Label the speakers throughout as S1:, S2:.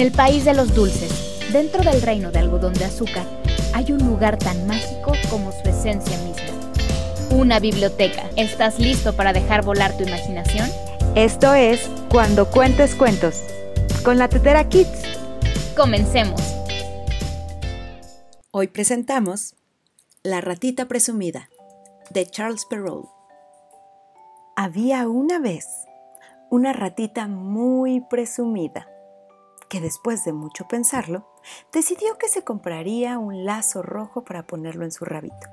S1: el país de los dulces, dentro del reino de algodón de azúcar, hay un lugar tan mágico como su esencia misma. Una biblioteca. ¿Estás listo para dejar volar tu imaginación?
S2: Esto es Cuando Cuentes Cuentos, con la Tetera Kids.
S1: Comencemos.
S2: Hoy presentamos La ratita presumida, de Charles Perrault. Había una vez una ratita muy presumida que después de mucho pensarlo, decidió que se compraría un lazo rojo para ponerlo en su rabito.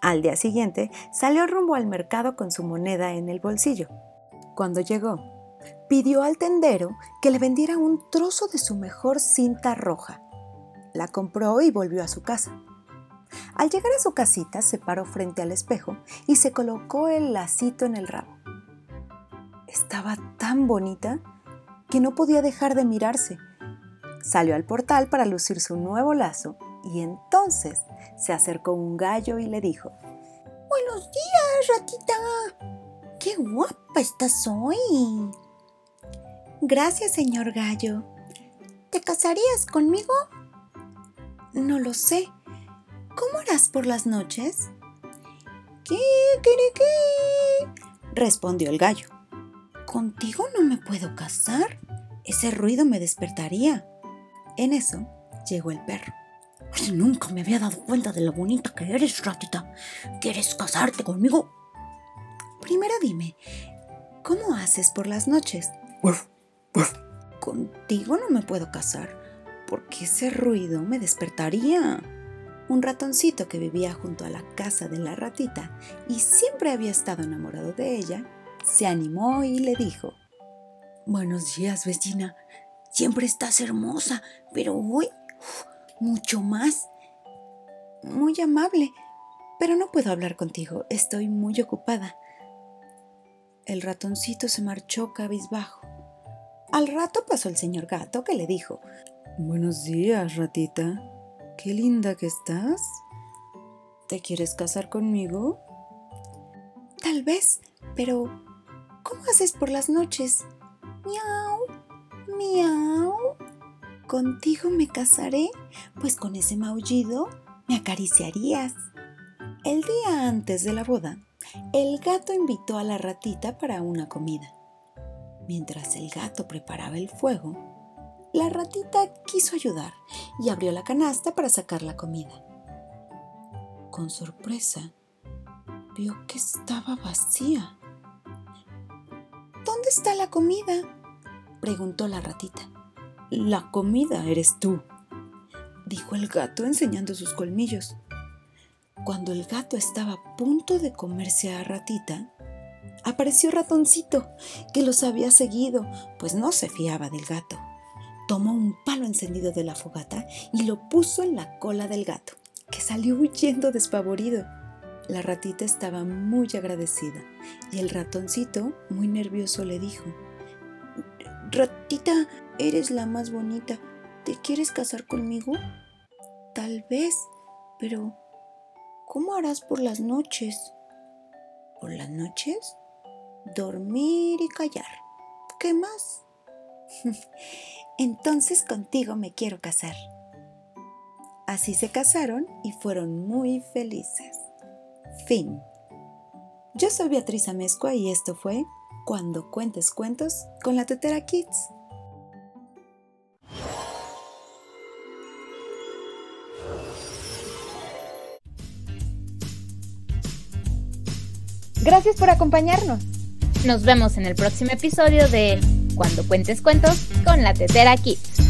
S2: Al día siguiente salió rumbo al mercado con su moneda en el bolsillo. Cuando llegó, pidió al tendero que le vendiera un trozo de su mejor cinta roja. La compró y volvió a su casa. Al llegar a su casita se paró frente al espejo y se colocó el lacito en el rabo. Estaba tan bonita que no podía dejar de mirarse. Salió al portal para lucir su nuevo lazo y entonces se acercó un gallo y le dijo,
S3: Buenos días, ratita. ¡Qué guapa estás hoy!
S4: Gracias, señor gallo.
S3: ¿Te casarías conmigo?
S4: No lo sé. ¿Cómo harás por las noches?
S3: ¿Qué, qué, qué?
S4: respondió el gallo. Contigo no me puedo casar. Ese ruido me despertaría. En eso llegó el perro.
S3: nunca me había dado cuenta de lo bonita que eres, ratita. ¿Quieres casarte conmigo?
S4: Primero dime, ¿cómo haces por las noches? Contigo no me puedo casar, porque ese ruido me despertaría. Un ratoncito que vivía junto a la casa de la ratita y siempre había estado enamorado de ella, se animó y le dijo,
S3: Buenos días, vecina. Siempre estás hermosa, pero hoy mucho más.
S4: Muy amable, pero no puedo hablar contigo. Estoy muy ocupada. El ratoncito se marchó cabizbajo. Al rato pasó el señor gato que le dijo,
S5: Buenos días, ratita. Qué linda que estás. ¿Te quieres casar conmigo?
S4: Tal vez, pero ¿Cómo haces por las noches?
S3: Miau, miau.
S4: Contigo me casaré, pues con ese maullido me acariciarías. El día antes de la boda, el gato invitó a la ratita para una comida. Mientras el gato preparaba el fuego, la ratita quiso ayudar y abrió la canasta para sacar la comida. Con sorpresa, vio que estaba vacía. ¿Dónde está la comida? preguntó la ratita.
S5: La comida eres tú, dijo el gato enseñando sus colmillos.
S4: Cuando el gato estaba a punto de comerse a ratita, apareció ratoncito, que los había seguido, pues no se fiaba del gato. Tomó un palo encendido de la fogata y lo puso en la cola del gato, que salió huyendo despavorido. La ratita estaba muy agradecida y el ratoncito, muy nervioso, le dijo,
S3: Ratita, eres la más bonita. ¿Te quieres casar conmigo?
S4: Tal vez, pero ¿cómo harás por las noches?
S3: ¿Por las noches? Dormir y callar. ¿Qué más?
S4: Entonces contigo me quiero casar. Así se casaron y fueron muy felices. Fin. Yo soy Beatriz Amezcua y esto fue Cuando cuentes cuentos con la Tetera Kids.
S1: Gracias por acompañarnos. Nos vemos en el próximo episodio de Cuando cuentes cuentos con la Tetera Kids.